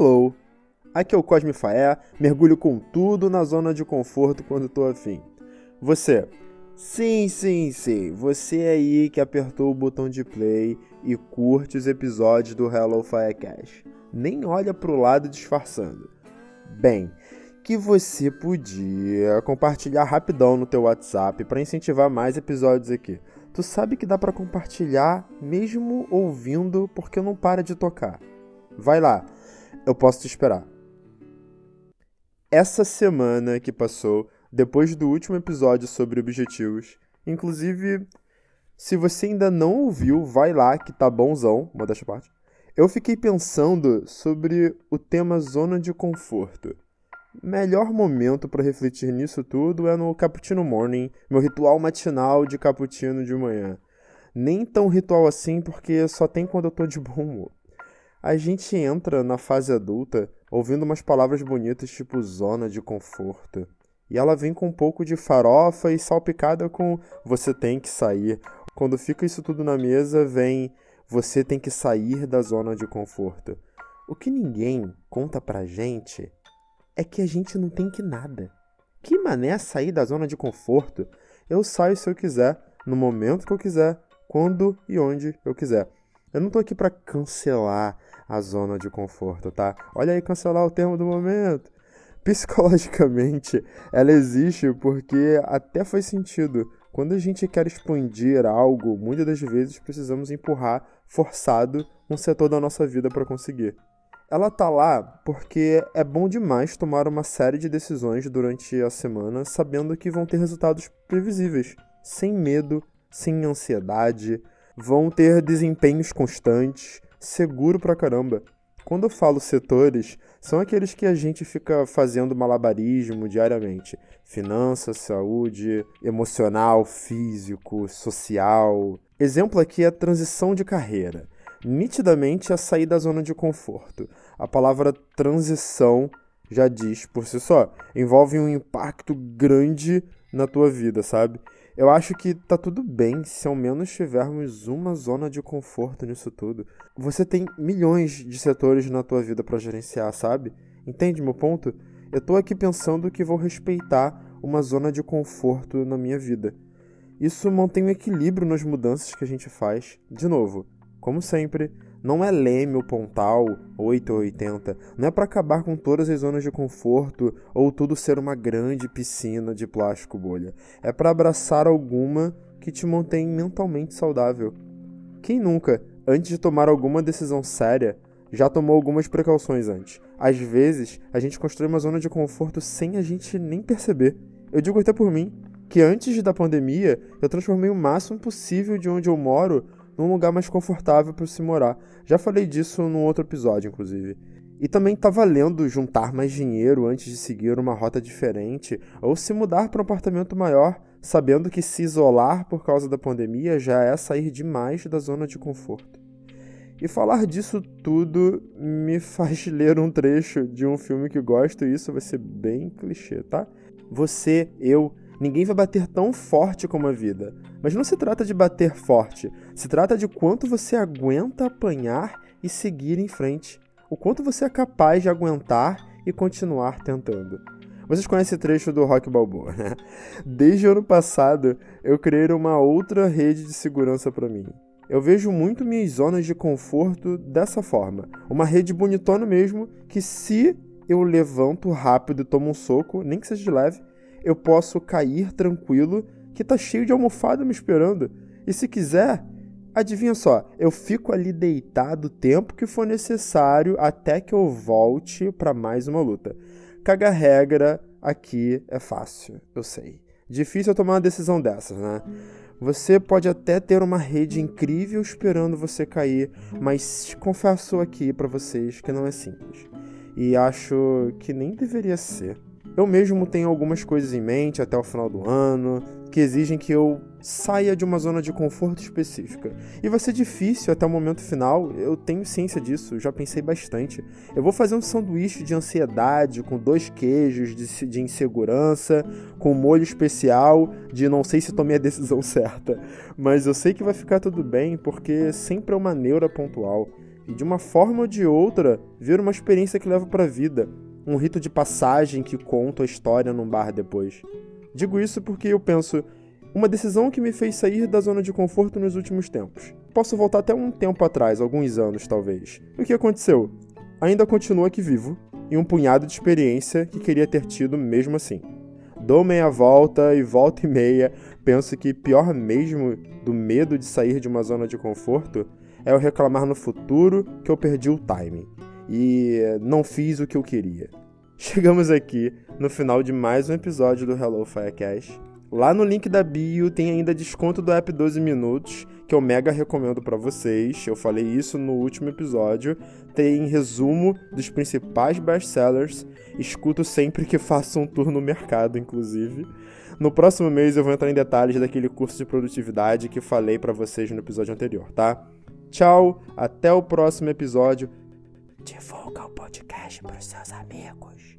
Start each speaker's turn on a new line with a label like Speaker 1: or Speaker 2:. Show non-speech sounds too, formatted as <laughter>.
Speaker 1: Hello! Aqui é o Cosme Faé, mergulho com tudo na zona de conforto quando tô afim. Você, sim, sim, sim, você aí que apertou o botão de play e curte os episódios do Hello Firecast. Nem olha pro lado disfarçando. Bem, que você podia compartilhar rapidão no teu WhatsApp para incentivar mais episódios aqui. Tu sabe que dá para compartilhar mesmo ouvindo porque não para de tocar. Vai lá, eu posso te esperar. Essa semana que passou, depois do último episódio sobre objetivos, inclusive, se você ainda não ouviu, vai lá que tá bonzão, modéstia parte. Eu fiquei pensando sobre o tema zona de conforto. Melhor momento para refletir nisso tudo é no Cappuccino Morning, meu ritual matinal de cappuccino de manhã. Nem tão ritual assim, porque só tem quando eu tô de bom humor. A gente entra na fase adulta ouvindo umas palavras bonitas tipo zona de conforto. E ela vem com um pouco de farofa e salpicada com você tem que sair. Quando fica isso tudo na mesa, vem você tem que sair da zona de conforto. O que ninguém conta pra gente é que a gente não tem que nada. Que mané sair da zona de conforto? Eu saio se eu quiser, no momento que eu quiser, quando e onde eu quiser. Eu não tô aqui para cancelar a zona de conforto, tá? Olha aí, cancelar o termo do momento. <laughs> Psicologicamente, ela existe porque até faz sentido. Quando a gente quer expandir algo, muitas das vezes precisamos empurrar forçado um setor da nossa vida para conseguir. Ela tá lá porque é bom demais tomar uma série de decisões durante a semana sabendo que vão ter resultados previsíveis, sem medo, sem ansiedade, vão ter desempenhos constantes, seguro pra caramba. Quando eu falo setores, são aqueles que a gente fica fazendo malabarismo diariamente: finanças, saúde, emocional, físico, social. Exemplo aqui é a transição de carreira nitidamente a sair da zona de conforto. A palavra transição já diz por si só, envolve um impacto grande na tua vida, sabe? Eu acho que tá tudo bem se ao menos tivermos uma zona de conforto nisso tudo. Você tem milhões de setores na tua vida para gerenciar, sabe? Entende meu ponto? Eu tô aqui pensando que vou respeitar uma zona de conforto na minha vida. Isso mantém um equilíbrio nas mudanças que a gente faz. De novo, como sempre, não é leme ou pontal 8 ou 80, não é para acabar com todas as zonas de conforto ou tudo ser uma grande piscina de plástico bolha. É para abraçar alguma que te mantém mentalmente saudável. Quem nunca, antes de tomar alguma decisão séria, já tomou algumas precauções antes? Às vezes, a gente constrói uma zona de conforto sem a gente nem perceber. Eu digo até por mim, que antes da pandemia, eu transformei o máximo possível de onde eu moro num lugar mais confortável para se morar. Já falei disso num outro episódio, inclusive. E também tá valendo juntar mais dinheiro antes de seguir uma rota diferente ou se mudar para um apartamento maior, sabendo que se isolar por causa da pandemia já é sair demais da zona de conforto. E falar disso tudo me <laughs> faz ler um trecho de um filme que gosto, e isso vai ser bem clichê, tá? Você, eu, Ninguém vai bater tão forte como a vida. Mas não se trata de bater forte, se trata de quanto você aguenta apanhar e seguir em frente. O quanto você é capaz de aguentar e continuar tentando. Vocês conhecem o trecho do Rock Balboa, né? <laughs> Desde o ano passado, eu criei uma outra rede de segurança para mim. Eu vejo muito minhas zonas de conforto dessa forma. Uma rede bonitona mesmo, que se eu levanto rápido e tomo um soco, nem que seja de leve, eu posso cair tranquilo, que tá cheio de almofada me esperando. E se quiser, adivinha só, eu fico ali deitado o tempo que for necessário até que eu volte para mais uma luta. Caga regra aqui é fácil, eu sei. Difícil tomar uma decisão dessas, né? Você pode até ter uma rede incrível esperando você cair, mas confesso aqui para vocês que não é simples. E acho que nem deveria ser. Eu mesmo tenho algumas coisas em mente até o final do ano que exigem que eu saia de uma zona de conforto específica. E vai ser difícil até o momento final, eu tenho ciência disso, já pensei bastante. Eu vou fazer um sanduíche de ansiedade com dois queijos de, de insegurança, com molho especial de não sei se tomei a decisão <laughs> certa, mas eu sei que vai ficar tudo bem porque sempre é uma neura pontual. e de uma forma ou de outra vira uma experiência que leva para a vida, um rito de passagem que conta a história num bar depois. Digo isso porque eu penso, uma decisão que me fez sair da zona de conforto nos últimos tempos. Posso voltar até um tempo atrás, alguns anos talvez. O que aconteceu? Ainda continuo aqui vivo e um punhado de experiência que queria ter tido mesmo assim. Dou meia volta e volta e meia, penso que pior mesmo do medo de sair de uma zona de conforto é eu reclamar no futuro que eu perdi o timing e não fiz o que eu queria. <laughs> Chegamos aqui no final de mais um episódio do Hello Firecast. Lá no link da bio tem ainda desconto do app 12 minutos, que eu mega recomendo para vocês. Eu falei isso no último episódio. Tem resumo dos principais best-sellers. Escuto sempre que faço um tour no mercado, inclusive. No próximo mês eu vou entrar em detalhes daquele curso de produtividade que falei para vocês no episódio anterior, tá? Tchau, até o próximo episódio. Divulga o podcast pros seus amigos.